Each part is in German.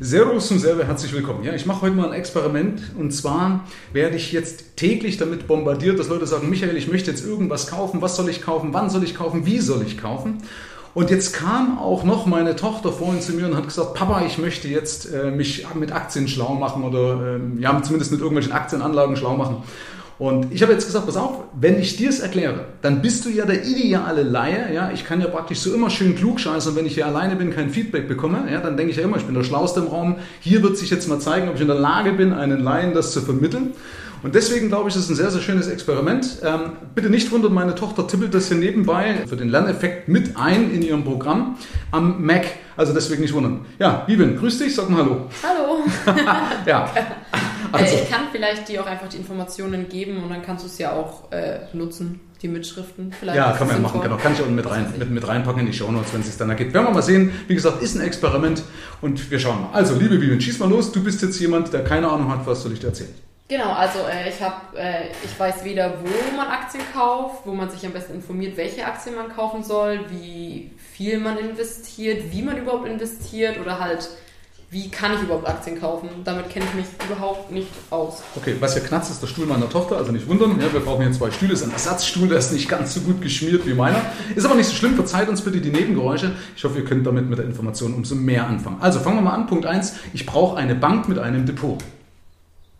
Servus und selber herzlich willkommen. Ja, ich mache heute mal ein Experiment und zwar werde ich jetzt täglich damit bombardiert, dass Leute sagen, Michael, ich möchte jetzt irgendwas kaufen, was soll ich kaufen, wann soll ich kaufen, wie soll ich kaufen? Und jetzt kam auch noch meine Tochter vorhin zu mir und hat gesagt, Papa, ich möchte jetzt äh, mich mit Aktien schlau machen oder äh, ja, zumindest mit irgendwelchen Aktienanlagen schlau machen. Und ich habe jetzt gesagt, pass auf, wenn ich dir es erkläre, dann bist du ja der ideale Laie. Ja? Ich kann ja praktisch so immer schön klug scheißen wenn ich hier alleine bin, kein Feedback bekomme, ja, dann denke ich ja immer, ich bin der Schlauste im Raum. Hier wird sich jetzt mal zeigen, ob ich in der Lage bin, einen Laien das zu vermitteln. Und deswegen glaube ich, es ist ein sehr, sehr schönes Experiment. Ähm, bitte nicht wundern, meine Tochter tippelt das hier nebenbei für den Lerneffekt mit ein in ihrem Programm am Mac. Also deswegen nicht wundern. Ja, Vivian, grüß dich, sag mal Hallo. Hallo. ja. Also. Ich kann vielleicht dir auch einfach die Informationen geben und dann kannst du es ja auch äh, nutzen, die Mitschriften. Vielleicht ja, kann man ja machen, genau. Kann ich auch mit, rein, mit, mit reinpacken in die Show Notes, wenn es sich dann ergibt. Werden wir mal sehen. Wie gesagt, ist ein Experiment und wir schauen mal. Also, liebe Vivian, schieß mal los. Du bist jetzt jemand, der keine Ahnung hat, was soll ich dir erzählen? Genau, also äh, ich habe, äh, ich weiß weder, wo man Aktien kauft, wo man sich am besten informiert, welche Aktien man kaufen soll, wie viel man investiert, wie man überhaupt investiert oder halt wie kann ich überhaupt Aktien kaufen? Damit kenne ich mich überhaupt nicht aus. Okay, was hier knatzt, ist der Stuhl meiner Tochter, also nicht wundern. Ja, wir brauchen hier zwei Stühle. Das ist ein Ersatzstuhl, der ist nicht ganz so gut geschmiert wie meiner. Ist aber nicht so schlimm, verzeiht uns bitte die Nebengeräusche. Ich hoffe, ihr könnt damit mit der Information umso mehr anfangen. Also fangen wir mal an. Punkt 1. Ich brauche eine Bank mit einem Depot.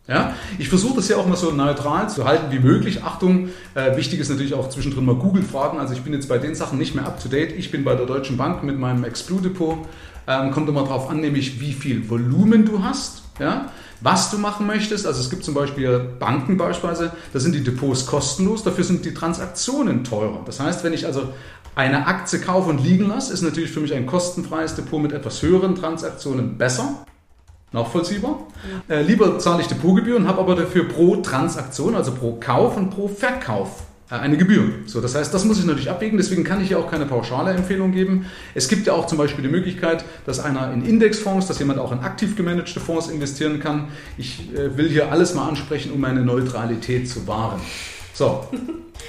Ja? Ich versuche das ja auch mal so neutral zu halten wie möglich. Achtung, äh, wichtig ist natürlich auch zwischendrin mal Google fragen. Also ich bin jetzt bei den Sachen nicht mehr up to date. Ich bin bei der Deutschen Bank mit meinem Explu Depot. Ähm, kommt immer darauf an, nämlich wie viel Volumen du hast. Ja? Was du machen möchtest, also es gibt zum Beispiel Banken beispielsweise, da sind die Depots kostenlos, dafür sind die Transaktionen teurer. Das heißt, wenn ich also eine Aktie kaufe und liegen lasse, ist natürlich für mich ein kostenfreies Depot mit etwas höheren Transaktionen besser. Nachvollziehbar. Ja. Äh, lieber zahle ich Depotgebühren, habe aber dafür pro Transaktion, also pro Kauf und pro Verkauf eine Gebühr. So, das heißt, das muss ich natürlich abwägen, deswegen kann ich ja auch keine pauschale Empfehlung geben. Es gibt ja auch zum Beispiel die Möglichkeit, dass einer in Indexfonds, dass jemand auch in aktiv gemanagte Fonds investieren kann. Ich äh, will hier alles mal ansprechen, um meine Neutralität zu wahren. So,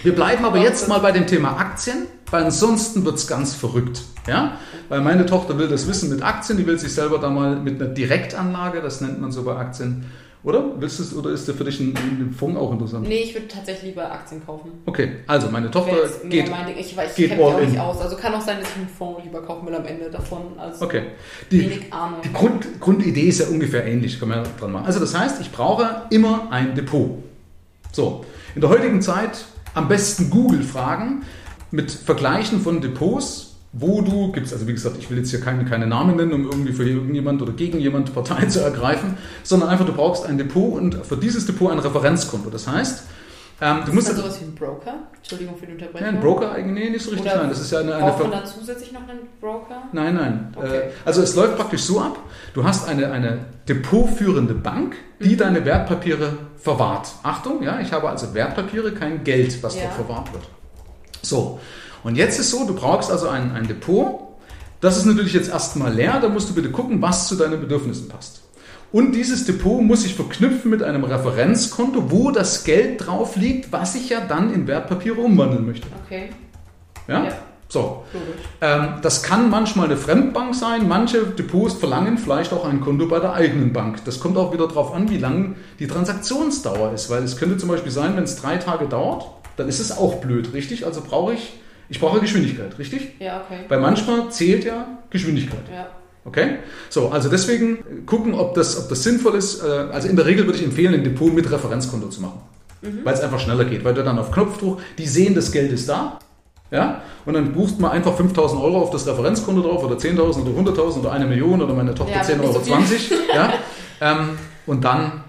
wir bleiben aber jetzt mal bei dem Thema Aktien, weil ansonsten wird es ganz verrückt. Ja? Weil meine Tochter will das wissen mit Aktien, die will sich selber da mal mit einer Direktanlage, das nennt man so bei Aktien, oder? Willst du oder ist der für dich ein, ein Fonds auch interessant? Nee, ich würde tatsächlich lieber Aktien kaufen. Okay, also meine Tochter geht, meine, ich weiß, geht ich kenne mich auch nicht aus. Also kann auch sein, dass ich einen Fonds lieber kaufen will am Ende davon. Also okay. Die, wenig Ahnung. Die Grund, Grundidee ist ja ungefähr ähnlich, kann man ja dran machen. Also das heißt, ich brauche immer ein Depot. So, in der heutigen Zeit am besten Google fragen mit Vergleichen von Depots, wo du, gibt's also wie gesagt, ich will jetzt hier keine, keine Namen nennen, um irgendwie für irgendjemand oder gegen jemand Partei zu ergreifen, sondern einfach du brauchst ein Depot und für dieses Depot ein Referenzkonto. Das heißt, ähm, du musst ist das sowas wie ein Broker? Entschuldigung für die Unterbrechung. Ja, ein Broker eigentlich, nee, nicht so richtig. Oder nein, das ist ja eine, eine braucht man da zusätzlich noch einen Broker? Nein, nein. Okay. Äh, also es läuft praktisch so ab, du hast eine, eine depotführende Bank, die mhm. deine Wertpapiere verwahrt. Achtung, ja, ich habe also Wertpapiere, kein Geld, was ja. dort verwahrt wird. So, und jetzt ist so, du brauchst also ein, ein Depot. Das ist natürlich jetzt erstmal leer, da musst du bitte gucken, was zu deinen Bedürfnissen passt. Und dieses Depot muss sich verknüpfen mit einem Referenzkonto, wo das Geld drauf liegt, was ich ja dann in Wertpapiere umwandeln möchte. Okay. Ja? ja. So. Ähm, das kann manchmal eine Fremdbank sein. Manche Depots verlangen vielleicht auch ein Konto bei der eigenen Bank. Das kommt auch wieder darauf an, wie lang die Transaktionsdauer ist. Weil es könnte zum Beispiel sein, wenn es drei Tage dauert, dann ist es auch blöd, richtig? Also brauche ich, ich brauche Geschwindigkeit, richtig? Ja, okay. Weil manchmal zählt ja Geschwindigkeit. Ja. Okay? So, also deswegen gucken, ob das, ob das sinnvoll ist. Äh, also in der Regel würde ich empfehlen, ein Depot mit Referenzkonto zu machen. Mhm. Weil es einfach schneller geht, weil du dann auf Knopfdruck, die sehen, das Geld ist da. Ja? Und dann buchst man einfach 5000 Euro auf das Referenzkonto drauf oder 10.000 oder 100.000 oder eine Million oder meine Tochter ja, 10,20 Euro. So ja? ähm, und dann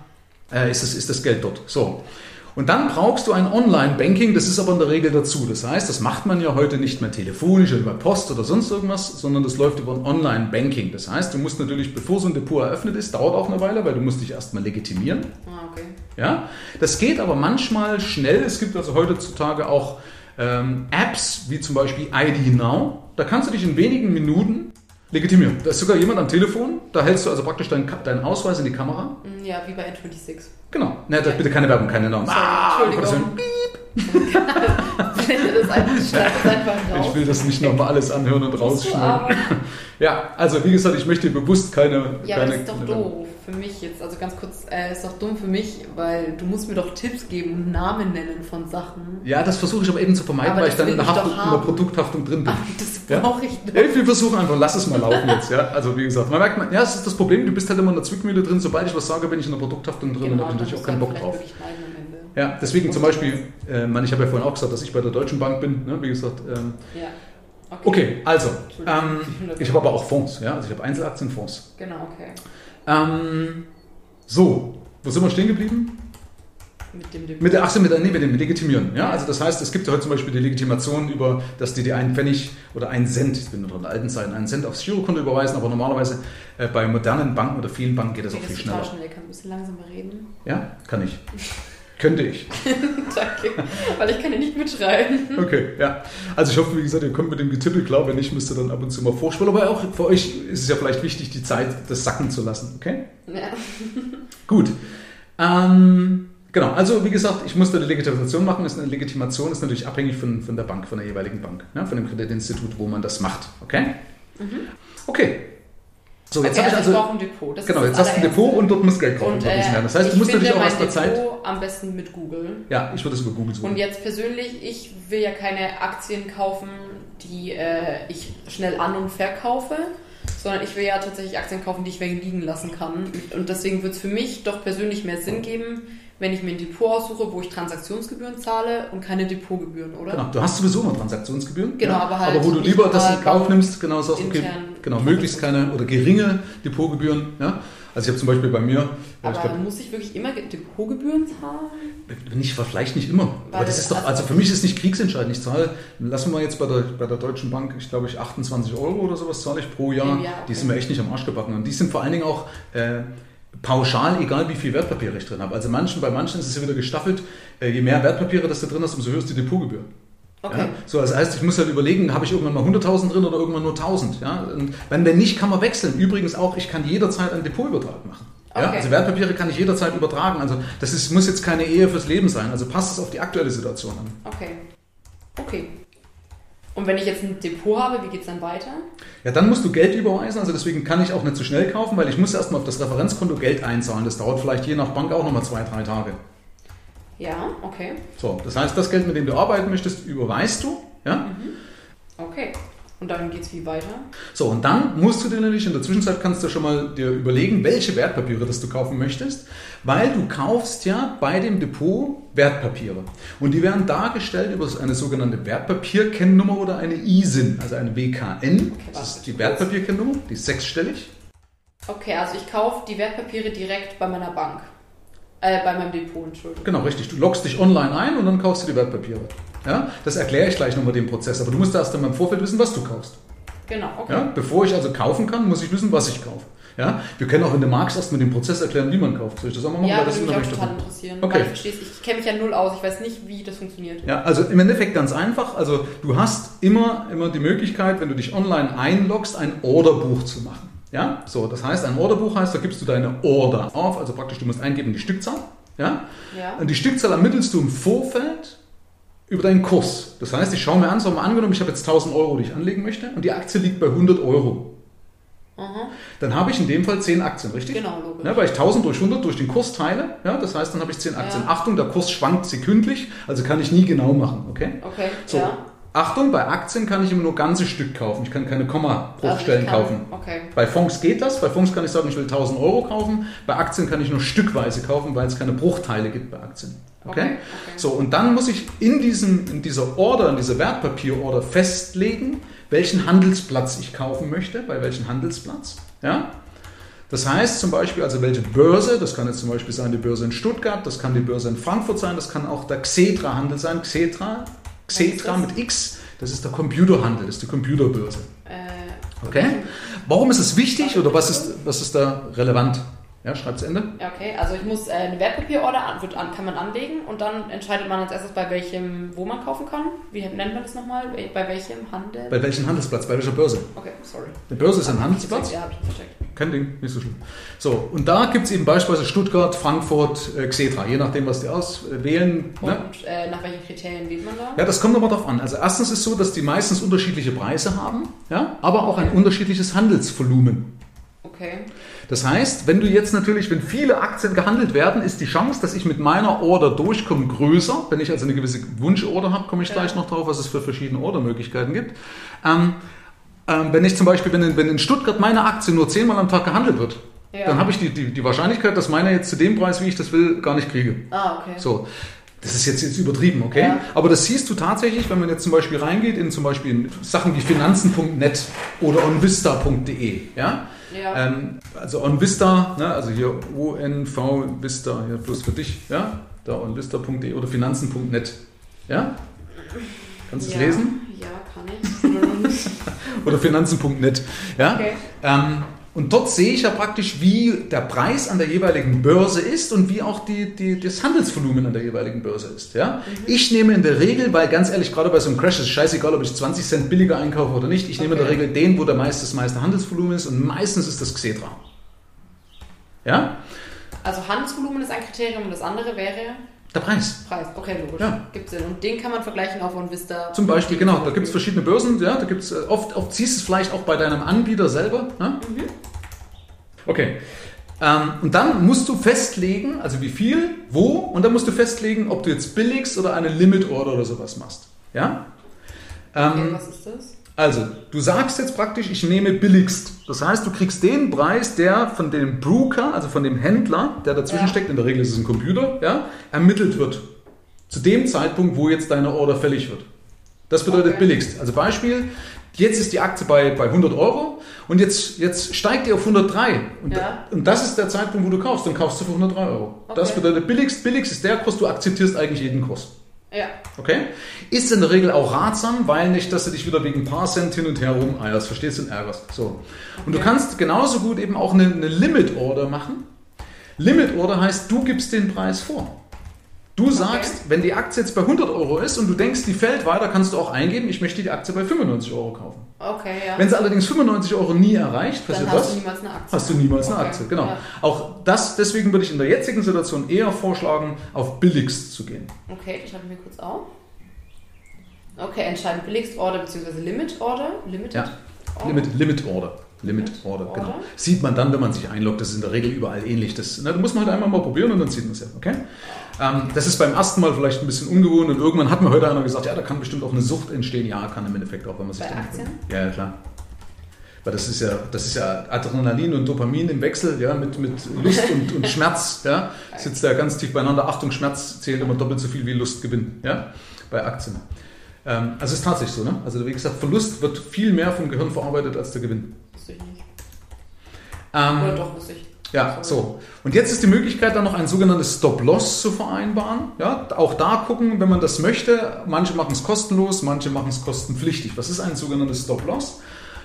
äh, ist, das, ist das Geld dort. So. Und dann brauchst du ein Online-Banking, das ist aber in der Regel dazu. Das heißt, das macht man ja heute nicht mehr telefonisch oder über Post oder sonst irgendwas, sondern das läuft über ein Online-Banking. Das heißt, du musst natürlich, bevor so ein Depot eröffnet ist, dauert auch eine Weile, weil du musst dich erstmal legitimieren. Ah, okay. Ja? Das geht aber manchmal schnell. Es gibt also heutzutage auch ähm, Apps wie zum Beispiel ID Now. Da kannst du dich in wenigen Minuten legitimieren. Da ist sogar jemand am Telefon, da hältst du also praktisch deinen, deinen Ausweis in die Kamera. Ja, wie bei N26. Genau. Ne, ja. bitte keine Werbung, keine Namen. Ah, Entschuldigung. Piep. Ich will das nicht nochmal alles anhören und rausschneiden. Ja, also wie gesagt, ich möchte dir bewusst keine. Ja, keine das ist doch doof für mich jetzt. Also ganz kurz, äh, ist doch dumm für mich, weil du musst mir doch Tipps geben und Namen nennen von Sachen. Ja, das versuche ich aber eben zu vermeiden, Aber weil ich dann in der, ich Haftung, in der. Produkthaftung drin bin. Ach, das brauche ich doch. Ey, wir versuchen einfach, lass es mal laufen jetzt. Ja? Also wie gesagt, man merkt, man, ja, das ist das Problem, du bist halt immer in der Zwickmühle drin. Sobald ich was sage, bin ich in der Produkthaftung drin und Genau, habe natürlich dann auch keinen Bock drauf. vielleicht Ja, deswegen zum Beispiel, äh, man, ich habe ja vorhin auch gesagt, dass ich bei der Deutschen Bank bin. Ne? Wie gesagt, ähm, Ja. okay, also, Entschuldigung. ähm, ich habe aber auch Fonds. Ja? Also ich habe Einzelaktienfonds. Genau, okay. Ähm, so, wo sind wir stehen geblieben? Mit dem Depot. Mit der, ach so, mit, der- nee, mit dem Legitimieren. Ja? Also das heißt, es gibt ja heute zum Beispiel die Legitimation über, dass die dir einen Pfennig oder einen Cent, ich bin noch in der alten Zeiten, einen Cent aufs Girokonto überweisen, aber normalerweise äh, bei modernen Banken oder vielen Banken geht das auch Geht viel das total schneller. schnell. Kann ein bisschen langsamer reden. Ja, kann ich. Könnte ich. Danke. Weil ich kann ja nicht mitschreiben. Okay, ja. Also ich hoffe, wie gesagt, ihr kommt mit dem Getippel klar. Wenn nicht, müsst ihr dann ab und zu mal vorspielen. Aber auch für euch ist es ja vielleicht wichtig, die Zeit das sacken zu lassen. Okay? Ja. Gut. Ähm, genau, also wie gesagt, ich musste eine Legitimation machen. Ist eine Legitimation ist natürlich abhängig von, von der Bank, von der jeweiligen Bank, ne? von dem Kreditinstitut, wo man das macht. Okay? Okay. So, jetzt okay, habe ich also ich also. brauche ein Depot. Das Genau, jetzt hast du ein. Depot und dort muss Geld drauf Und, äh, werden. Das heißt, du ich musst natürlich auch aus der Zeit. Depot am besten mit Google. Ja, ich würde das über Google suchen. Und jetzt persönlich, ich will ja keine Aktien kaufen, die äh, ich schnell an- und verkaufe, sondern ich will ja tatsächlich Aktien kaufen, die ich liegen lassen kann. Und deswegen wird es für mich doch persönlich mehr Sinn geben, wenn ich mir ein Depot aussuche, wo ich Transaktionsgebühren zahle und keine Depotgebühren, oder? Genau, du hast sowieso immer Transaktionsgebühren. Genau, aber halt Aber wo du lieber das in Kauf nimmst, genau, sagst, okay, genau, möglichst keine oder geringe Depotgebühren. Ja? Also ich habe zum Beispiel bei mir, ich Aber glaub, muss ich wirklich immer Depotgebühren zahlen? nicht, vielleicht nicht immer. Aber Weil das ist doch, das- also für mich ist nicht kriegsentscheidend. Ich zahle, lassen wir jetzt bei der, bei der Deutschen Bank, ich glaube ich 28 Euro oder sowas zahle ich pro Jahr. Im Jahr, Die okay. sind mir echt nicht am Arsch gebacken. Und die sind vor allen Dingen auch äh, pauschal, egal wie viel Wertpapiere ich drin habe. Also manchen, bei manchen ist es ja wieder gestaffelt, äh, je mehr Wertpapiere das du drin hast, umso höher ist die Depotgebühr. Okay. Ja? So, das heißt, ich muss halt überlegen, habe ich irgendwann mal 100.000 drin oder irgendwann nur 1.000. Ja? Und wenn wenn nicht, kann man wechseln. Übrigens auch, ich kann jederzeit einen Depotübertrag machen. Ja? Okay. Also Wertpapiere kann ich jederzeit übertragen. Also das ist, muss jetzt keine Ehe fürs Leben sein. Also passt es auf die aktuelle Situation an. Okay. Okay. Und wenn ich jetzt ein Depot habe, wie geht es dann weiter? Ja, dann musst du Geld überweisen. Also deswegen kann ich auch nicht zu schnell kaufen, weil ich muss erstmal auf das Referenzkonto Geld einzahlen. Das dauert vielleicht je nach Bank auch nochmal zwei, drei Tage. Ja, okay. So, das heißt, das Geld, mit dem du arbeiten möchtest, überweist du. Ja? Okay. Und dann geht es wie weiter? So, und dann musst du dir natürlich in der Zwischenzeit kannst du schon mal dir überlegen, welche Wertpapiere das du kaufen möchtest, weil du kaufst ja bei dem Depot Wertpapiere. Und die werden dargestellt über eine sogenannte Wertpapierkennnummer oder eine ISIN, also eine WKN. Das warte, ist die Wertpapierkennnummer, die ist sechsstellig. Okay, also ich kaufe die Wertpapiere direkt bei meiner Bank. Äh, bei meinem Depot, Entschuldigung. Genau, richtig. Du loggst dich online ein und dann kaufst du die Wertpapiere. Ja, das erkläre ich gleich nochmal den Prozess, aber du musst erst einmal im Vorfeld wissen, was du kaufst. Genau, okay. Ja? Bevor ich also kaufen kann, muss ich wissen, was ich kaufe. Ja? Wir können auch, wenn du magst, erst mit dem Prozess erklären, wie man kauft. Soll ich das auch mal machen? Ja, Weil das würde mich auch total interessieren. Okay. Ich ich kenne mich ja null aus. Ich weiß nicht, wie das funktioniert. Ja, also im Endeffekt ganz einfach. Also du hast immer, immer die Möglichkeit, wenn du dich online einloggst, ein Orderbuch zu machen. Ja, so, das heißt, ein Orderbuch heißt, da gibst du deine Order auf, also praktisch, du musst eingeben die Stückzahl. Ja, Ja. und die Stückzahl ermittelst du im Vorfeld über deinen Kurs. Das heißt, ich schaue mir an, so mal angenommen, ich habe jetzt 1000 Euro, die ich anlegen möchte und die Aktie liegt bei 100 Euro. Aha. Dann habe ich in dem Fall 10 Aktien, richtig? Genau, logisch. Ja, weil ich 1000 durch 100 durch den Kurs teile, ja, das heißt, dann habe ich 10 Aktien. Ja. Achtung, der Kurs schwankt sekündlich, also kann ich nie genau machen, okay? Okay, So, ja. Achtung, bei Aktien kann ich immer nur ganze Stück kaufen. Ich kann keine Komma-Bruchstellen Also kaufen. Okay. Bei Fonds geht das. Bei Fonds kann ich sagen, ich will 1000 Euro kaufen. Bei Aktien kann ich nur stückweise kaufen, weil es keine Bruchteile gibt bei Aktien. Okay? Okay, okay. So, und dann muss ich in, diesem, in dieser Order, in dieser Wertpapierorder festlegen, welchen Handelsplatz ich kaufen möchte, bei welchem Handelsplatz. Ja? Das heißt zum Beispiel, also welche Börse, das kann jetzt zum Beispiel sein die Börse in Stuttgart, das kann die Börse in Frankfurt sein, das kann auch der Xetra-Handel sein. Xetra, Xetra mit X, das ist der Computerhandel, das ist die Computerbörse. Äh, Okay? Warum ist es wichtig oder was ist, was ist da relevant? Ja, schreibt zu Ende. Ja, okay. Also ich muss äh, eine Wertpapierorder an, wird an, kann man anlegen und dann entscheidet man als erstes, bei welchem, wo man kaufen kann. Wie nennt man das nochmal? Bei welchem Handel? Bei welchem Handelsplatz? Bei welcher Börse? okay, sorry. Eine Börse ist ein Hab Handelsplatz. Ja, habe ich vercheckt. Kein Ding, nicht so schlimm. So, und da gibt es eben beispielsweise Stuttgart, Frankfurt, äh, Xetra, je nachdem, was die auswählen. Und Ne? äh, nach welchen Kriterien wählt man da? Ja, das kommt aber darauf an. Also erstens ist es so, dass die meistens unterschiedliche Preise haben, ja, aber auch ein unterschiedliches Handelsvolumen. Okay. Das heißt, wenn du jetzt natürlich, wenn viele Aktien gehandelt werden, ist die Chance, dass ich mit meiner Order durchkomme, größer. Wenn ich also eine gewisse Wunschorder habe, komme ich Ja. gleich noch drauf, was es für verschiedene Ordermöglichkeiten gibt. Ähm, ähm, wenn ich zum Beispiel, wenn in, wenn in Stuttgart meine Aktie nur zehnmal am Tag gehandelt wird, Ja. dann habe ich die, die, die Wahrscheinlichkeit, dass meine jetzt zu dem Preis, wie ich das will, gar nicht kriege. Ah, okay. So. Das ist jetzt, jetzt übertrieben, okay? Ja. Aber das siehst du tatsächlich, wenn man jetzt zum Beispiel reingeht in zum Beispiel in Sachen wie finanzen.net oder onvista.de, ja? Ja. Ähm, also onvista, ne, also hier ONV Vista, hier bloß für dich, ja? Da onvista.de oder finanzen.net, ja? Kannst du es ja. lesen? Ja, kann ich. Oder finanzen.net, ja? okay. Ähm, und dort sehe ich ja praktisch, wie der Preis an der jeweiligen Börse ist und wie auch die, die, das Handelsvolumen an der jeweiligen Börse ist. Ja? Ich nehme in der Regel, weil ganz ehrlich, gerade bei so einem Crash ist es scheißegal, ob ich 20 Cent billiger einkaufe oder nicht. Ich nehme in der Okay. Regel den, wo der meiste, das meiste Handelsvolumen ist und meistens ist das Xetra. Ja? Also Handelsvolumen ist ein Kriterium und das andere wäre Der Preis. Preis. Okay, logisch. Ja. Gibt Sinn. Und den kann man vergleichen auf OnVista. Zum Beispiel, genau, da gibt es verschiedene Börsen, ja, da gibt es oft, oft siehst du es vielleicht auch bei deinem Anbieter selber. Ne? Okay. Ähm, und dann musst du festlegen, also wie viel, wo, und dann musst du festlegen, ob du jetzt billigst oder eine Limit Order oder sowas machst. Ja? Okay, Ähm, was ist das? Also, du sagst jetzt praktisch, ich nehme billigst. Das heißt, du kriegst den Preis, der von dem Broker, also von dem Händler, der dazwischen Ja. steckt, in der Regel ist es ein Computer, ja, ermittelt wird. Zu dem Zeitpunkt, wo jetzt deine Order fällig wird. Das bedeutet Okay. billigst. Also Beispiel, jetzt ist die Aktie bei, bei 100 Euro und jetzt, jetzt steigt die auf 103. Und, Ja. und das ist der Zeitpunkt, wo du kaufst. Dann kaufst du für 103 Euro. Das Okay. bedeutet billigst. Billigst ist der Kurs, du akzeptierst eigentlich jeden Kurs. Ja. Okay? Ist in der Regel auch ratsam, weil nicht, dass du dich wieder wegen ein paar Cent hin und her rumeierst, verstehst du, und ärgerst. So. Und du Okay. kannst genauso gut eben auch eine, eine Limit Order machen. Limit Order heißt, du gibst den Preis vor. Du sagst, wenn die Aktie jetzt bei 100 Euro ist und du denkst, die fällt weiter, kannst du auch eingeben, ich möchte die Aktie bei 95 Euro kaufen. Okay, ja. Wenn sie allerdings 95 Euro nie erreicht, dann passiert hast was? du niemals eine Aktie. Hast du niemals eine Okay, Aktie, genau. Ja. Auch das, deswegen würde ich in der jetzigen Situation eher vorschlagen, auf billigst zu gehen. Okay, das schreibe ich mir kurz auf. Okay, entscheiden billigst Order bzw. Limit Order. Limited Ja. Order. Limit, Limit Order. Limit Limit Order, Order. genau. Sieht man dann, wenn man sich einloggt, das ist in der Regel überall ähnlich. Das, da muss man halt einmal mal probieren und dann sieht man es ja, okay? Ähm, das ist beim ersten Mal vielleicht ein bisschen ungewohnt und irgendwann hat mir heute einer gesagt, ja, da kann bestimmt auch eine Sucht entstehen. Ja, kann im Endeffekt auch, wenn man sich Bei dann- Aktien? Ja, ja, klar. Weil das ist ja, das ist ja Adrenalin und Dopamin im Wechsel, ja, mit, mit Lust und, und Schmerz, ja. Sitzt da ganz tief beieinander. Achtung, Schmerz zählt immer doppelt so viel wie Lust Gewinn, ja, bei Aktien. Ähm, also es ist tatsächlich so, ne? Also wie gesagt, Verlust wird viel mehr vom Gehirn verarbeitet als der Gewinn. Wusste ich nicht. Ähm, Oder doch, wusste ich. Ja, so. Und jetzt ist die Möglichkeit, dann noch ein sogenanntes Stop-Loss zu vereinbaren. Ja, auch da gucken, wenn man das möchte. Manche machen es kostenlos, manche machen es kostenpflichtig. Was ist ein sogenanntes Stop-Loss?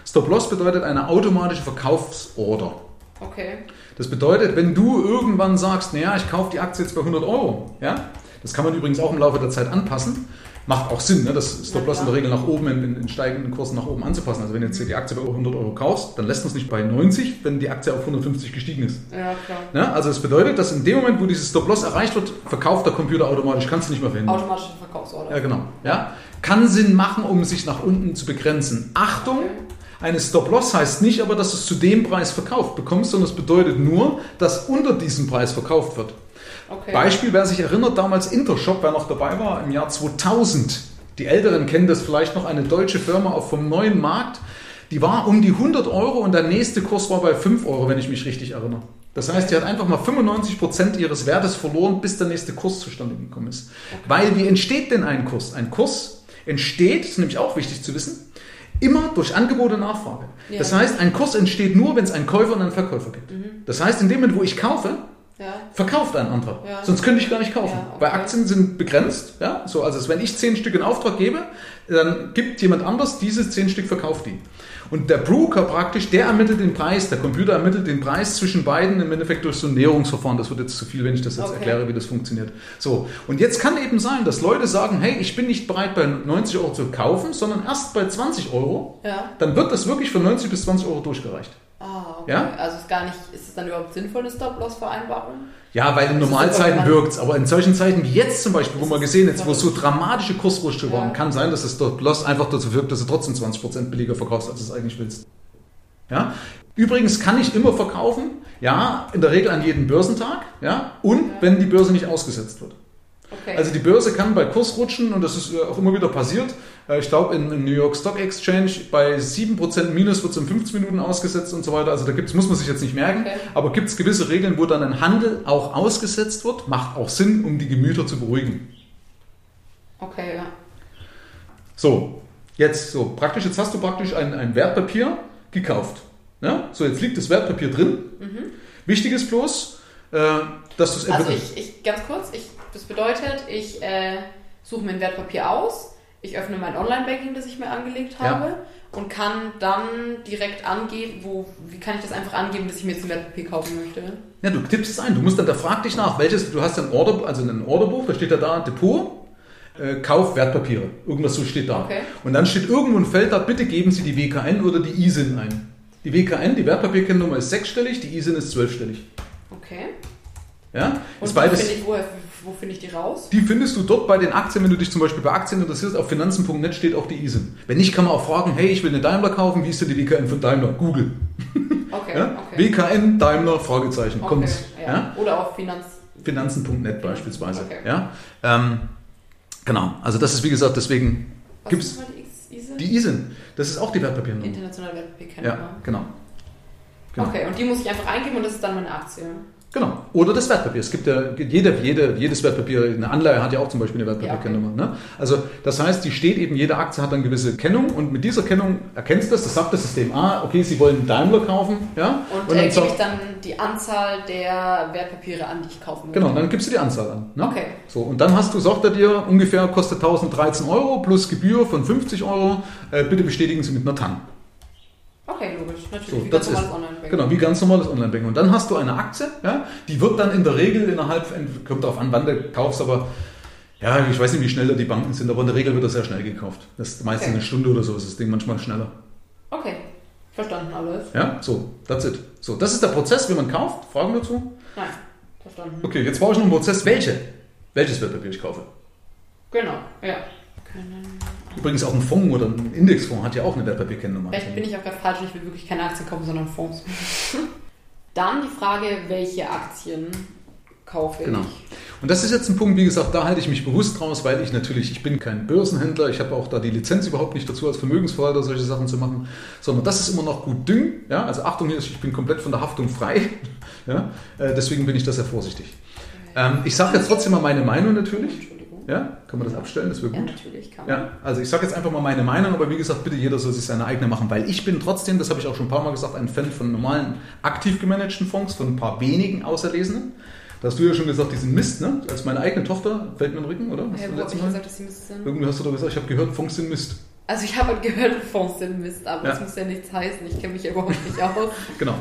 Stop-Loss bedeutet eine automatische Verkaufsorder. Okay. Das bedeutet, wenn du irgendwann sagst, naja, ich kaufe die Aktie jetzt bei 100 Euro, ja, das kann man übrigens auch im Laufe der Zeit anpassen, macht auch Sinn, ne, das Stop-Loss Ja, in der Regel nach oben, in, in, in steigenden Kursen nach oben anzupassen. Also wenn du jetzt die Aktie bei 100 Euro kaufst, dann lässt man es nicht bei 90, wenn die Aktie auf 150 gestiegen ist. Ja, klar. Ja, also das bedeutet, dass in dem Moment, wo dieses Stop-Loss erreicht wird, verkauft der Computer automatisch, kannst du nicht mehr verhindern. Automatische Verkaufsorder. Ja, genau. Ja? Kann Sinn machen, um sich nach unten zu begrenzen. Achtung, Okay. eine Stop-Loss heißt nicht aber, dass du es zu dem Preis verkauft bekommst, sondern es bedeutet nur, dass unter diesem Preis verkauft wird. Okay. Beispiel, wer sich erinnert, damals Intershop, wer noch dabei war, im Jahr 2000. Die Älteren kennen das vielleicht noch, eine deutsche Firma auf vom neuen Markt. Die war um die 100 Euro und der nächste Kurs war bei 5 Euro, wenn ich mich richtig erinnere. Das heißt, die hat einfach mal 95% ihres Wertes verloren, bis der nächste Kurs zustande gekommen ist. Weil wie entsteht denn ein Kurs? Ein Kurs entsteht, das ist nämlich auch wichtig zu wissen, immer durch Angebot und Nachfrage. Ja. Das heißt, ein Kurs entsteht nur, wenn es einen Käufer und einen Verkäufer gibt. Das heißt, in dem Moment, wo ich kaufe, Ja. verkauft ein anderer. Ja. Sonst könnte ich gar nicht kaufen. Ja, okay. Weil Aktien sind begrenzt. Ja? So, also wenn ich zehn Stück in Auftrag gebe, dann gibt jemand anders diese zehn Stück, verkauft die. Und der Broker praktisch, der ermittelt den Preis, der Computer ermittelt den Preis zwischen beiden im Endeffekt durch so ein Näherungsverfahren. Das wird jetzt zu viel, wenn ich das jetzt Okay. erkläre, wie das funktioniert. So, und jetzt kann eben sein, dass Leute sagen, hey, ich bin nicht bereit bei 90 Euro zu kaufen, sondern erst bei 20 Euro. Ja. Dann wird das wirklich von 90 bis 20 Euro durchgereicht. Okay. Ja? Also ist gar nicht, ist es dann überhaupt sinnvoll, eine Stop-Loss-Vereinbarung? Ja, weil in Das Normalzeiten wirkt es, aber in solchen Zeiten wie jetzt zum Beispiel, wo Das man gesehen hat, wo es so dramatische Kursrutsche waren, Ja. kann sein, dass es dort Loss einfach dazu wirkt, dass du trotzdem 20% billiger verkaufst, als du es eigentlich willst. Ja? Übrigens kann ich immer verkaufen, ja, in der Regel an jedem Börsentag, ja, und Ja. wenn die Börse nicht ausgesetzt wird. Okay. Also die Börse kann bei Kursrutschen, und das ist äh, auch immer wieder passiert, ich glaube im New York Stock Exchange bei 7% Minus wird es in 15 Minuten ausgesetzt und so weiter. Also da gibt's, muss man sich jetzt nicht merken, Okay. aber gibt es gewisse Regeln, wo dann ein Handel auch ausgesetzt wird, macht auch Sinn, um die Gemüter zu beruhigen. okay, ja. So, jetzt so praktisch, jetzt hast du praktisch ein, ein Wertpapier gekauft. Ja? So, jetzt liegt das Wertpapier drin. Wichtig ist bloß, äh, dass du es Mhm. Also ich, ich, ganz kurz, ich, das bedeutet, ich äh, suche mir ein Wertpapier aus, ich öffne mein Online-Banking, das ich mir angelegt Ja. habe und kann dann direkt angeben, wo, wie kann ich das einfach angeben, dass ich mir jetzt ein Wertpapier kaufen möchte? Ja, du tippst es ein. Du musst dann, da frag dich nach, welches, du hast ein Order, also ein Orderbuch, da steht ja da Depot, äh, Kauf Wertpapiere. Irgendwas so steht da. Okay. Und dann steht irgendwo ein Feld da, bitte geben Sie die WKN oder die ISIN ein. Die WKN, die Wertpapierkennnummer ist sechsstellig, die ISIN ist zwölfstellig. Okay. Ja? Und Ist beides. ich, woher, wo finde ich die raus? Die findest du dort bei den Aktien, wenn du dich zum Beispiel bei Aktien interessierst, auf finanzen.net steht auch die ISIN. Wenn nicht, kann man auch fragen, hey, ich will eine Daimler kaufen, wie ist denn die WKN von Daimler? Google. Okay, Ja? okay. WKN, Daimler, Fragezeichen, okay. kommt's. Ja. Ja? Oder auf Finanz... Finanzen.net beispielsweise. Okay. Ja? Ähm, genau, also das ist wie gesagt, deswegen ist nochmal die ISIN? Das ist auch die Wertpapiernummer. Internationale Wertpapierkennnummer. Ja, genau. genau. Okay, und die muss ich einfach eingeben und das ist dann meine Aktie. Genau. Oder das Wertpapier. Es gibt ja, jede, jede, jedes Wertpapier, eine Anleihe hat ja auch zum Beispiel eine Wertpapierkennnummer. Ne? Also das heißt, die steht eben, jede Aktie hat eine gewisse Kennung und mit dieser Kennung erkennst du das, das sagt das System, ah, okay, Sie wollen Daimler kaufen, ja? Und, dann äh, gebe ich dann die Anzahl der Wertpapiere an, die ich kaufen möchte. Genau, dann gibst du die Anzahl an. Ne? Okay. So, und dann hast du, sagt er dir, ungefähr kostet 1013 Euro plus Gebühr von 50 Euro. Äh, bitte bestätigen Sie mit einer TAN. Okay, logisch. Natürlich, So, das ist, Online-Banking. genau, wie ganz normales Online-Banking. Und dann hast du eine Aktie, ja, die wird dann in der Regel innerhalb, kommt darauf an, wann du kaufst, aber ja, ich weiß nicht, wie schnell da die Banken sind, aber in der Regel wird das sehr schnell gekauft. Das ist meistens Okay. eine Stunde oder so ist das Ding manchmal schneller. Okay, verstanden alles. Ja, so, that's it. So, das ist der Prozess, wie man kauft. Fragen dazu? Nein, verstanden. Okay, jetzt brauche ich noch einen Prozess. Welche? Welches Wertpapier ich kaufe? Genau, ja. Können. Übrigens auch ein Fonds oder ein Indexfonds hat ja auch eine Wertpapierkennnummer. Vielleicht bin ich auch gerade falsch und ich will wirklich keine Aktien kaufen, sondern Fonds. Dann die Frage, welche Aktien kaufe Genau. ich? Und das ist jetzt ein Punkt, wie gesagt, da halte ich mich bewusst raus, weil ich natürlich, ich bin kein Börsenhändler, ich habe auch da die Lizenz überhaupt nicht dazu, als Vermögensverwalter solche Sachen zu machen, sondern das ist immer noch gut Ding. Ja? Also Achtung hier, ich bin komplett von der Haftung frei. Ja? Äh, deswegen bin ich da sehr vorsichtig. Ähm, ich sage jetzt trotzdem mal meine Meinung natürlich. Ja? Kann man das abstellen? Das wäre Ja, gut. natürlich kann man. Ja, also ich sage jetzt einfach mal meine Meinung, aber wie gesagt, bitte jeder soll sich seine eigene machen, weil ich bin trotzdem, das habe ich auch schon ein paar Mal gesagt, ein Fan von normalen, aktiv gemanagten Fonds, von ein paar wenigen Auserlesenen. Da hast du ja schon gesagt, die sind Mist, ne? Als meine eigene Tochter fällt mir in den Rücken, oder? Hast Ja, du letztes Mal? gesagt, dass sie Mist sind? Irgendwie hast du doch gesagt, ich habe gehört, Fonds sind Mist. Also ich habe halt gehört, Fonds sind Mist, aber Ja. das muss ja nichts heißen. Ich kenne mich ja überhaupt nicht aus. Genau.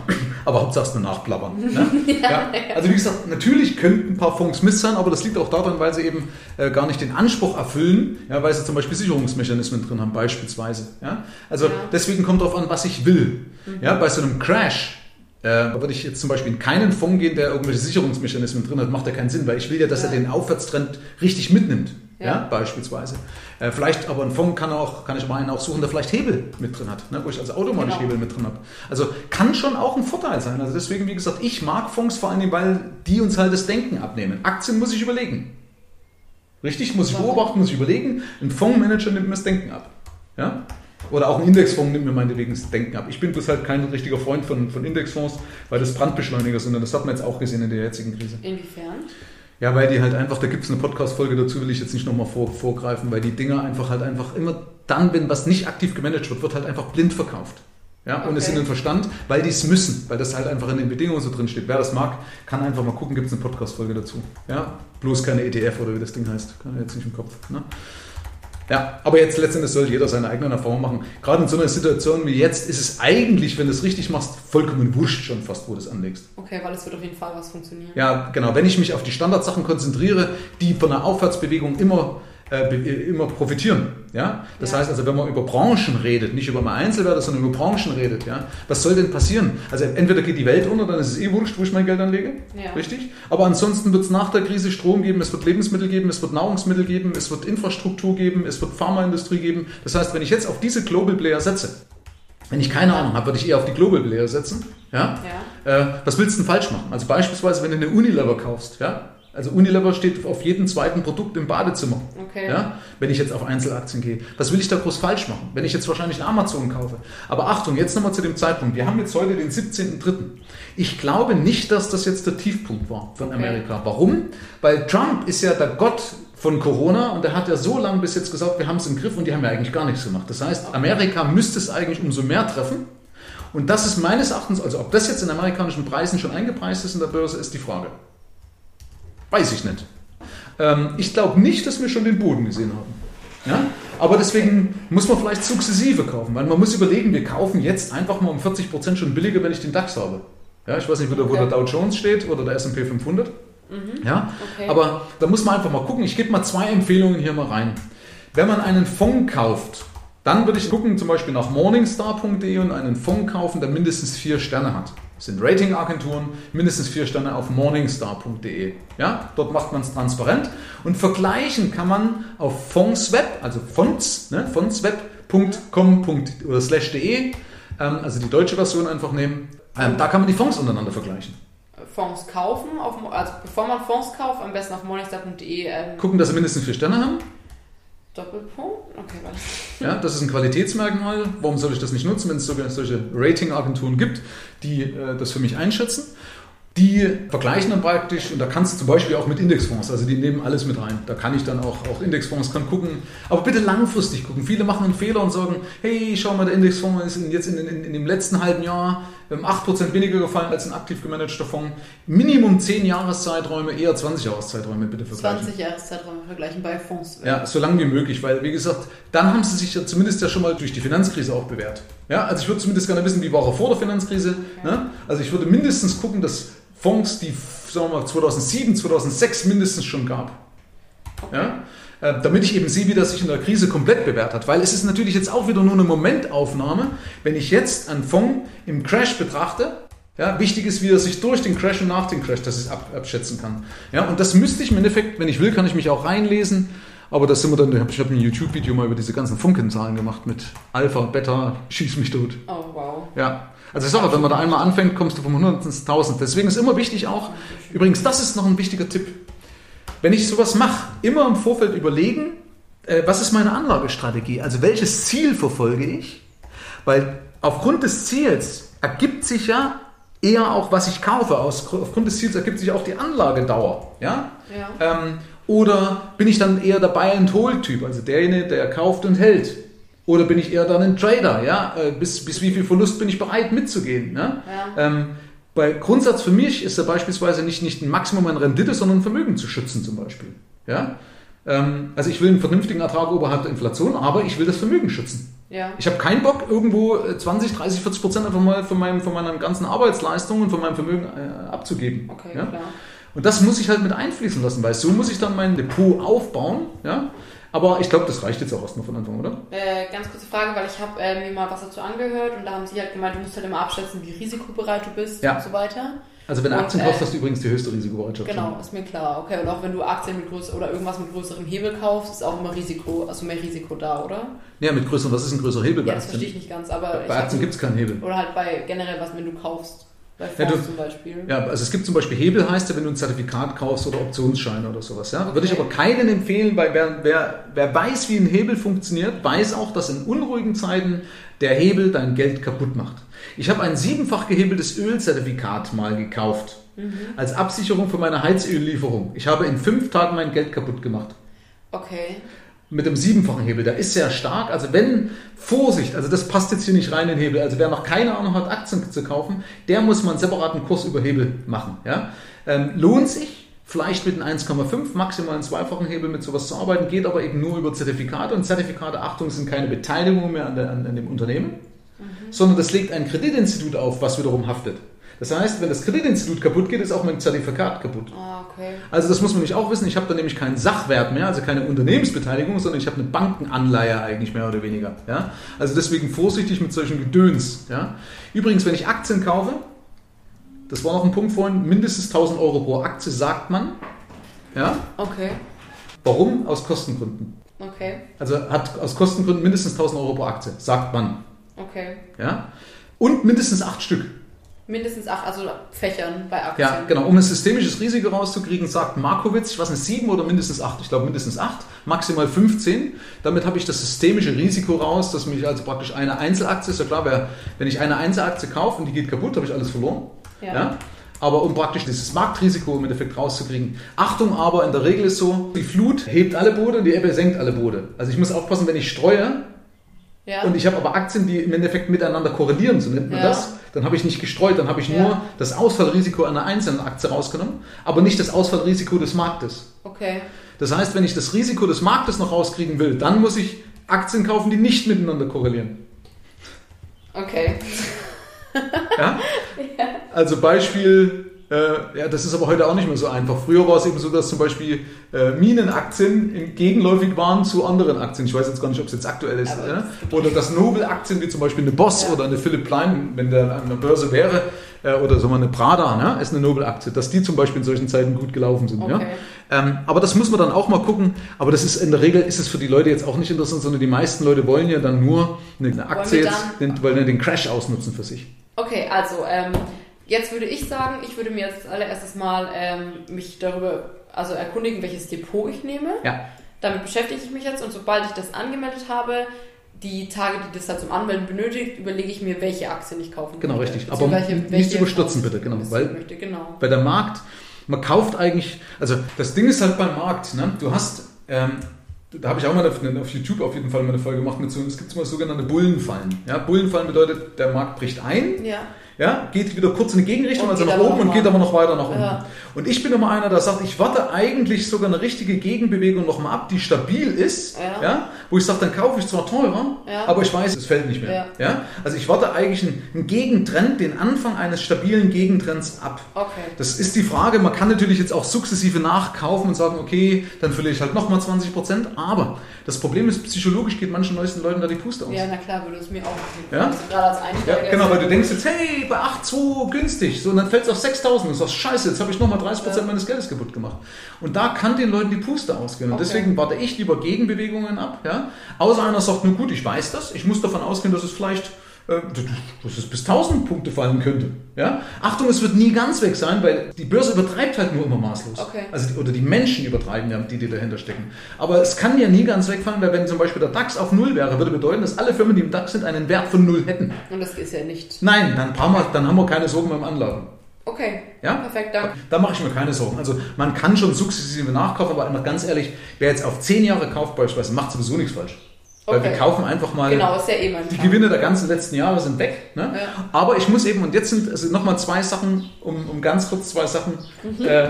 Aber Hauptsache es nur nachplappern. Ne? ja. Also wie gesagt, natürlich könnten ein paar Fonds Mist sein, aber das liegt auch daran, weil sie eben äh, gar nicht den Anspruch erfüllen, ja, weil sie zum Beispiel Sicherungsmechanismen drin haben, beispielsweise. Ja? Also Ja. deswegen kommt darauf an, was ich will. Ja, bei so einem Crash äh, da würde ich jetzt zum Beispiel in keinen Fonds gehen, der irgendwelche Sicherungsmechanismen drin hat, macht ja keinen Sinn, weil ich will ja, dass Ja. er den Aufwärtstrend richtig mitnimmt. Ja, Ja. beispielsweise. Äh, vielleicht, aber ein Fonds kann, auch, kann ich mal einen auch suchen, der vielleicht Hebel mit drin hat, ne, wo ich also automatisch Genau. Hebel mit drin habe. Also kann schon auch ein Vorteil sein. Also deswegen, wie gesagt, ich mag Fonds vor allem, weil die uns halt das Denken abnehmen. Aktien muss ich überlegen. Richtig, muss ich beobachten, muss ich überlegen. Ein Fondsmanager nimmt mir das Denken ab. Ja? Oder auch ein Indexfonds nimmt mir meinetwegen das Denken ab. Ich bin bloß halt kein richtiger Freund von, von Indexfonds, weil das Brandbeschleuniger sind. Und das hat man jetzt auch gesehen in der jetzigen Krise. Inwiefern? Ja, weil die halt einfach, da gibt es eine Podcast-Folge dazu, will ich jetzt nicht nochmal vor, vorgreifen, weil die Dinger einfach halt einfach immer dann, wenn was nicht aktiv gemanagt wird, wird halt einfach blind verkauft. Ja, ohne Okay. Sinn und Verstand, weil die es müssen, weil das halt einfach in den Bedingungen so drin steht. Wer das mag, kann einfach mal gucken, gibt es eine Podcast-Folge dazu. Ja, bloß keine ETF oder wie das Ding heißt. Kann jetzt nicht im Kopf. Ne? Ja, aber jetzt letztendlich soll jeder seine eigenen Erfahrungen machen. Gerade in so einer Situation wie jetzt ist es eigentlich, wenn du es richtig machst, vollkommen wurscht schon fast, wo du es anlegst. Okay, weil es wird auf jeden Fall was funktionieren. Ja, genau. Wenn ich mich auf die Standardsachen konzentriere, die von einer Aufwärtsbewegung immer äh, immer profitieren. Ja? Das ja. heißt also, wenn man über Branchen redet, nicht über mal Einzelwerte, sondern über Branchen redet, ja? was soll denn passieren? Also entweder geht die Welt unter, dann ist es eh wurscht, wo ich mein Geld anlege, ja. richtig? Aber ansonsten wird es nach der Krise Strom geben, es wird Lebensmittel geben, es wird Nahrungsmittel geben, es wird Infrastruktur geben, es wird Pharmaindustrie geben. Das heißt, wenn ich jetzt auf diese Global Player setze, wenn ich keine Ahnung habe, würde ich eher auf die Global Player setzen. Ja? ja. Äh, was willst du denn falsch machen? Also beispielsweise, wenn du eine Unilever kaufst, ja? Also Unilever steht auf jedem zweiten Produkt im Badezimmer. Okay. Ja, wenn ich jetzt auf Einzelaktien gehe. Was will ich da groß falsch machen? Wenn ich jetzt wahrscheinlich eine Amazon kaufe. Aber Achtung, jetzt nochmal zu dem Zeitpunkt. Wir haben jetzt heute den 17.3. Ich glaube nicht, dass das jetzt der Tiefpunkt war von okay. Amerika. Warum? Weil Trump ist ja der Gott von Corona und er hat ja so lange bis jetzt gesagt, wir haben es im Griff und die haben ja eigentlich gar nichts gemacht. Das heißt, Amerika müsste es eigentlich umso mehr treffen. Und das ist meines Erachtens, also ob das jetzt in amerikanischen Preisen schon eingepreist ist in der Börse, ist die Frage. Weiß ich nicht. Ähm, ich glaube nicht, dass wir schon den Boden gesehen haben. Ja? Aber deswegen muss man vielleicht sukzessive kaufen, weil man muss überlegen, wir kaufen jetzt einfach mal um 40% schon billiger, wenn ich den DAX habe. Ja, ich weiß nicht, wo, okay. der Dow Jones steht oder der S&P 500. Mhm. Ja? Okay. Aber da muss man einfach mal gucken. Ich gebe mal zwei Empfehlungen hier mal rein. Wenn man einen Fonds kauft, dann würde ich gucken, zum Beispiel nach morningstar.de und einen Fonds kaufen, der mindestens vier Sterne hat. Das sind Ratingagenturen, mindestens vier Sterne auf morningstar.de. Ja, dort macht man es transparent. Und vergleichen kann man auf Fondsweb, also Fonds, ne, fondsweb.com oder slash de, ähm, also die deutsche Version einfach nehmen. Ähm, da kann man die Fonds untereinander vergleichen. Fonds kaufen, auf, also bevor man Fonds kauft, am besten auf morningstar.de. Ähm Gucken, dass sie mindestens vier Sterne haben. Doppelpunkt? Okay, warte. Ja, das ist ein Qualitätsmerkmal. Warum soll ich das nicht nutzen, wenn es sogar solche Ratingagenturen gibt, die äh, das für mich einschätzen? Die vergleichen dann praktisch, und da kannst du zum Beispiel auch mit Indexfonds, also die nehmen alles mit rein. Da kann ich dann auch, auch Indexfonds kann gucken, aber bitte langfristig gucken. Viele machen einen Fehler und sagen, hey, schau mal, der Indexfonds ist jetzt in, in, in dem letzten halben Jahr 8% weniger gefallen als ein aktiv gemanagter Fonds. Minimum 10 Jahreszeiträume, eher 20 Jahreszeiträume bitte vergleichen. 20 Jahreszeiträume vergleichen bei Fonds. Ja, so lange wie möglich, weil wie gesagt, dann haben sie sich ja zumindest ja schon mal durch die Finanzkrise auch bewährt. Ja, also ich würde zumindest gerne wissen, wie war er vor der Finanzkrise. Okay. Ne? Also ich würde mindestens gucken, dass Fonds, die sagen wir mal, 2007, 2006 mindestens schon gab. Okay. Ja? Äh, damit ich eben sehe, wie das sich in der Krise komplett bewährt hat. Weil es ist natürlich jetzt auch wieder nur eine Momentaufnahme. Wenn ich jetzt einen Fonds im Crash betrachte, ja, wichtig ist, wie er sich durch den Crash und nach dem Crash, dass ich es ab, abschätzen kann. Ja, und das müsste ich im Endeffekt, wenn ich will, kann ich mich auch reinlesen. Aber das sind wir dann, ich habe ein YouTube-Video mal über diese ganzen Funkenzahlen gemacht mit Alpha, Beta, schieß mich tot. Oh, wow. Ja, also ich sage, wenn man da einmal anfängt, kommst du vom 100 ins 1000. Deswegen ist immer wichtig auch, übrigens, das ist noch ein wichtiger Tipp. Wenn ich sowas mache, immer im Vorfeld überlegen, äh, was ist meine Anlagestrategie? Also welches Ziel verfolge ich? Weil aufgrund des Ziels ergibt sich ja eher auch, was ich kaufe. Aus, aufgrund des Ziels ergibt sich auch die Anlagedauer. Ja? ja. Ähm, oder bin ich dann eher der Buy-and-Hold-Typ, also derjenige, der kauft und hält? Oder bin ich eher dann ein Trader? Ja? Äh, bis, bis wie viel Verlust bin ich bereit mitzugehen? Ne? Ja. Ähm, bei Grundsatz für mich ist er beispielsweise nicht, nicht ein Maximum an Rendite, sondern Vermögen zu schützen zum Beispiel. Ja? Ähm, also ich will einen vernünftigen Ertrag oberhalb der Inflation, aber ich will das Vermögen schützen. Ja. Ich habe keinen Bock, irgendwo 20, 30, 40 Prozent einfach mal von, meinem, von meiner ganzen Arbeitsleistung und von meinem Vermögen äh, abzugeben. Okay, ja? Und das muss ich halt mit einfließen lassen, weil so muss ich dann mein Depot aufbauen. Ja? Aber ich glaube, das reicht jetzt auch erstmal von Anfang, oder? Äh, ganz kurze Frage, weil ich habe äh, mir mal was dazu angehört und da haben sie halt gemeint, du musst halt immer abschätzen, wie risikobereit du bist ja. und so weiter. Also wenn du Aktien kaufst, äh, hast du übrigens die höchste Risikobereitschaft. Genau, schon. ist mir klar. Okay, und auch wenn du Aktien mit größer oder irgendwas mit größerem Hebel kaufst, ist auch immer Risiko, also mehr Risiko da, oder? Ja, mit größerem, was ist ein größerer Hebel bei ja, das verstehe ich nicht ganz, aber. Bei Aktien gibt es keinen Hebel. Oder halt bei generell was, wenn du kaufst. Bei Fonds ja, du, zum Beispiel. Ja, also es gibt zum Beispiel Hebel, heißt ja, wenn du ein Zertifikat kaufst oder Optionsscheine oder sowas. Ja? Okay. Würde ich aber keinen empfehlen, weil wer, wer, wer weiß, wie ein Hebel funktioniert, weiß auch, dass in unruhigen Zeiten der Hebel dein Geld kaputt macht. Ich habe ein siebenfach gehebeltes Ölzertifikat mal gekauft. Mhm. Als Absicherung für meine Heizöllieferung. Ich habe in fünf Tagen mein Geld kaputt gemacht. Okay mit dem siebenfachen Hebel, der ist sehr stark. Also wenn, Vorsicht, also das passt jetzt hier nicht rein in den Hebel. Also wer noch keine Ahnung hat, Aktien zu kaufen, der muss mal einen separaten Kurs über Hebel machen. Ja? Ähm, lohnt sich, vielleicht mit einem 1,5, maximal einen zweifachen Hebel mit sowas zu arbeiten, geht aber eben nur über Zertifikate. Und Zertifikate, Achtung, sind keine Beteiligung mehr an, der, an, an dem Unternehmen, sondern das legt ein Kreditinstitut auf, was wiederum haftet. Das heißt, wenn das Kreditinstitut kaputt geht, ist auch mein Zertifikat kaputt. Ah, okay. Also das muss man nicht auch wissen. Ich habe da nämlich keinen Sachwert mehr, also keine Unternehmensbeteiligung, sondern ich habe eine Bankenanleihe eigentlich mehr oder weniger. Ja? Also deswegen vorsichtig mit solchen Gedöns. Ja? Übrigens, wenn ich Aktien kaufe, das war noch ein Punkt vorhin, mindestens 1000 Euro pro Aktie sagt man. Ja? Okay. Warum? Aus Kostengründen. Okay. Also hat aus Kostengründen mindestens 1000 Euro pro Aktie, sagt man. Okay. Ja? Und mindestens acht Stück. Mindestens acht, also Fächern bei Aktien. Ja, genau. Um ein systemisches Risiko rauszukriegen, sagt Markowitz, ich weiß nicht, sieben oder mindestens acht. Ich glaube mindestens acht, maximal 15. Damit habe ich das systemische Risiko raus, dass mich also praktisch eine Einzelaktie, ist ja klar, wenn ich eine Einzelaktie kaufe und die geht kaputt, habe ich alles verloren. Ja. Aber um praktisch dieses Marktrisiko im Endeffekt rauszukriegen. Achtung aber, in der Regel ist so, die Flut hebt alle Boote und die Ebbe senkt alle Boote. Also ich muss aufpassen, wenn ich streue, Ja. und ich habe aber Aktien, die im Endeffekt miteinander korrelieren, so nennt man Ja. das. Dann habe ich nicht gestreut, dann habe ich Ja. nur das Ausfallrisiko einer einzelnen Aktie rausgenommen, aber nicht das Ausfallrisiko des Marktes. okay. Das heißt, wenn ich das Risiko des Marktes noch rauskriegen will, dann muss ich Aktien kaufen, die nicht miteinander korrelieren. Okay. Ja? Also Beispiel, äh, ja, das ist aber heute auch nicht mehr so einfach. Früher war es eben so, dass zum Beispiel äh, Minenaktien gegenläufig waren zu anderen Aktien. Ich weiß jetzt gar nicht, ob es jetzt aktuell ist. Ja? gibt Oder dass Nobel-Aktien wie zum Beispiel eine Boss Ja. oder eine Philipp Plein, wenn der an der Börse wäre, äh, oder so mal eine Prada, ne, ist eine Nobel-Aktie, dass die zum Beispiel in solchen Zeiten gut gelaufen sind. Ja? Okay. Ähm, aber das muss man dann auch mal gucken. Aber das ist in der Regel ist es für die Leute jetzt auch nicht interessant, sondern die meisten Leute wollen ja dann nur eine Aktie wir jetzt, den, wollen ja den Crash ausnutzen für sich. Okay, also ähm, jetzt würde ich sagen, ich würde mir jetzt als allererstes mal ähm, mich darüber also erkundigen, welches Depot ich nehme. Ja. Damit beschäftige ich mich jetzt und sobald ich das angemeldet habe, die Tage, die das halt zum Anmelden benötigt, überlege ich mir, welche Aktien ich kaufen Genau, möchte. richtig. Aber nicht welche überstürzen, Fonds bitte, genau, weil- möchte, genau. Bei der Markt, man kauft eigentlich, also das Ding ist halt beim Markt, ne? du hast, ähm, da habe ich auch mal auf, auf YouTube auf jeden Fall mal eine Folge gemacht mit so, es gibt mal sogenannte Bullenfallen. Ja? Bullenfallen bedeutet, der Markt bricht ein, Ja. Ja, geht wieder kurz in die Gegenrichtung, Und also nach oben und geht aber noch weiter nach unten. Ja. Und ich bin immer einer, der sagt, ich warte eigentlich sogar eine richtige Gegenbewegung nochmal ab, die stabil ist, Ja. ja. Wo ich sage, dann kaufe ich zwar teurer, Ja. aber ich weiß, es fällt nicht mehr. Ja. Ja. Also ich warte eigentlich einen, einen Gegentrend, den Anfang eines stabilen Gegentrends ab. Okay. Das ist die Frage, man kann natürlich jetzt auch sukzessive nachkaufen und sagen, okay, dann verliere ich halt nochmal 20 Prozent, aber das Problem ist, psychologisch geht manchen neuesten Leuten da die Puste aus. Ja, na klar, würde es mir auch Ja? Also gerade als Ja, Einsteiger. genau, ist weil du denkst jetzt, hey, bei 8,2 günstig. So, und dann fällt es auf 6.000 und du sagst, scheiße, jetzt habe ich nochmal 30% Ja. meines Geldes kaputt gemacht. Und da kann den Leuten die Puste ausgehen. Und Okay. deswegen warte ich lieber Gegenbewegungen ab. Ja? Außer einer sagt, nun gut, ich weiß das, ich muss davon ausgehen, dass es vielleicht äh, dass es bis 1000 Punkte fallen könnte. Ja? Achtung, es wird nie ganz weg sein, weil die Börse übertreibt halt nur immer maßlos. Okay. Also oder die Menschen übertreiben ja, die, die dahinter stecken. Aber es kann ja nie ganz wegfallen, weil wenn zum Beispiel der DAX auf Null wäre, würde bedeuten, dass alle Firmen, die im DAX sind, einen Wert von Null hätten. Und das ist ja nicht. Nein, dann, brauchen wir, dann haben wir keine Sorgen beim Anlagen. Okay. Ja? Perfekt, danke. Da mache ich mir keine Sorgen. Also man kann schon sukzessive nachkaufen, aber ganz ehrlich, wer jetzt auf 10 Jahre kauft beispielsweise, macht sowieso nichts falsch. Weil Okay. wir kaufen einfach mal... Genau, ist ja eh Die. Gewinne der ganzen letzten Jahre sind weg. Ne? Ja. Aber ich muss eben, und jetzt sind also nochmal zwei Sachen, um, um ganz kurz zwei Sachen, äh,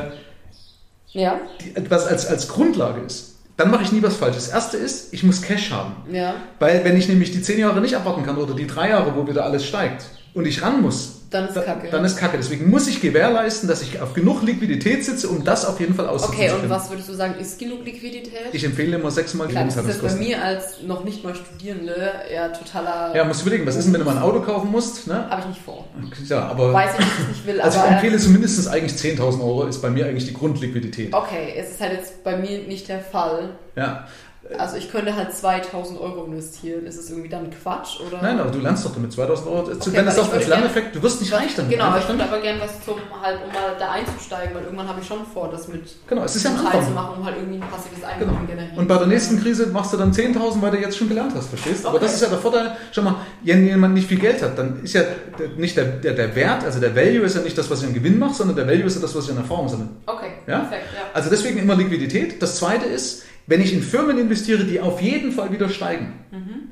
Ja, die etwas als, als Grundlage ist. Dann mache ich nie was falsch. Das erste ist, ich muss Cash haben. ja. Weil wenn ich nämlich die 10 Jahre nicht abwarten kann oder die drei Jahre, wo wieder alles steigt und ich ran muss, Dann ist da- Kacke. Dann ist Kacke. Deswegen muss ich gewährleisten, dass ich auf genug Liquidität sitze, um das auf jeden Fall auszunutzen Okay, und können. was würdest du sagen, ist genug Liquidität? Ich empfehle immer sechsmal die das ist bei mir als noch nicht mal Studierende ja totaler. Ja, musst du überlegen, was ist denn, wenn du mal ein Auto kaufen musst? Ne? Habe ich nicht vor. Ja, aber Weiß ich, dass ich nicht will, also ich empfehle zumindest eigentlich 10.000 Euro, ist bei mir eigentlich die Grundliquidität. Okay, es ist halt jetzt bei mir nicht der Fall. Ja. Also ich könnte halt 2000 Euro investieren. Ist es irgendwie dann Quatsch? Oder? Nein, aber du lernst doch damit 2000 Euro. wenn weil es doch als Lerneffekt, du wirst nicht reich damit. Genau, ich würde aber gerne was zum, halt, um mal da einzusteigen, weil irgendwann habe ich schon vor, das mit Genau, es ist ja zu machen, um halt irgendwie ein passives Genau. Einkommen generieren. Und bei der nächsten Krise machst du dann 10.000, weil du jetzt schon gelernt hast, verstehst? Aber Okay. das ist ja der Vorteil. Schau mal, wenn jemand nicht viel Geld hat, dann ist ja nicht der, der, der Wert, also der Value ist ja nicht das, was ich an Gewinn mache, sondern der Value ist ja das, was ich an Erfahrung sammle. Okay, Ja? perfekt, ja. Also deswegen immer Liquidität. Das zweite ist, wenn ich in Firmen investiere, die auf jeden Fall wieder steigen.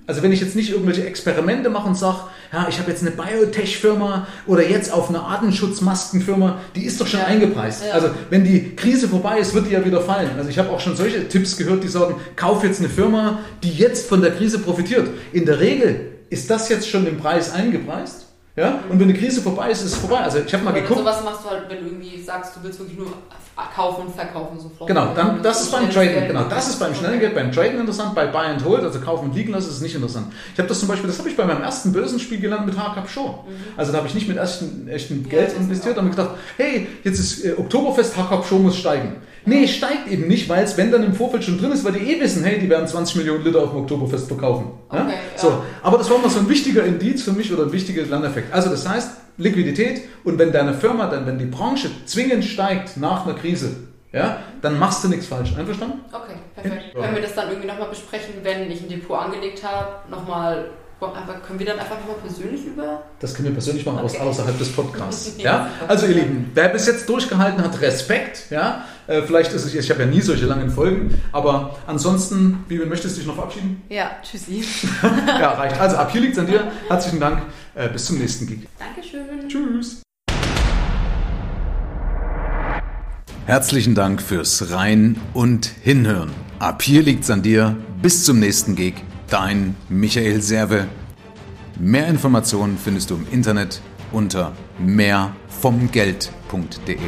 Also wenn ich jetzt nicht irgendwelche Experimente mache und sage, ja, ich habe jetzt eine Biotech-Firma oder jetzt auf eine Artenschutzmaskenfirma, die ist doch schon Ja. eingepreist. Ja. Also wenn die Krise vorbei ist, wird die ja wieder fallen. Also ich habe auch schon solche Tipps gehört, die sagen, kauf jetzt eine Firma, die jetzt von der Krise profitiert. In der Regel ist das jetzt schon im Preis eingepreist. Ja? Und wenn die Krise vorbei ist, ist es vorbei. Also ich habe mal Oder geguckt. sowas machst du halt, wenn du irgendwie sagst, du willst wirklich nur kaufen und verkaufen sofort. Genau, dann, Ja, das ist beim Traden, Geld. genau, das ist beim schnellen Geld, beim Traden interessant, bei Buy and Hold, also kaufen und liegen lassen, ist es nicht interessant. Ich habe das zum Beispiel, das habe ich bei meinem ersten Börsenspiel gelernt mit Hardcap Show. Also da habe ich nicht mit Mhm. Ja, Geld ist investiert, habe gedacht, hey, jetzt ist äh, Oktoberfest, Hardcap Show muss steigen. Nee, steigt eben nicht, weil es, wenn dann im Vorfeld schon drin ist, weil die eh wissen, hey, die werden 20 Millionen Liter auf dem Oktoberfest verkaufen. Okay, ja. So, aber das war mal so ein wichtiger Indiz für mich oder ein wichtiger Lerneffekt. Also das heißt, Liquidität und wenn deine Firma dann, wenn die Branche zwingend steigt nach einer Krise, ja, dann machst du nichts falsch. Einverstanden? Okay, perfekt. Können wir das dann irgendwie nochmal besprechen, wenn ich ein Depot angelegt habe? Nochmal, aber können wir dann einfach nochmal persönlich über? Das können wir persönlich machen, aus, Okay. außerhalb des Podcasts. Ja? Also ihr Lieben, wer bis jetzt durchgehalten hat, Respekt. Ja? Äh, vielleicht ist es, ich habe ja nie solche langen Folgen, aber ansonsten, Bibel, möchtest du dich noch verabschieden? Ja, tschüssi. ja, reicht. Also ab hier liegt es an dir. Herzlichen Dank. Äh, bis zum nächsten Gig. Dankeschön. Tschüss. Herzlichen Dank fürs Rein und Hinhören. Ab hier liegt's an dir. Bis zum nächsten Gig. Dein Michael Serve. Mehr Informationen findest du im Internet unter mehrvomgeld.de.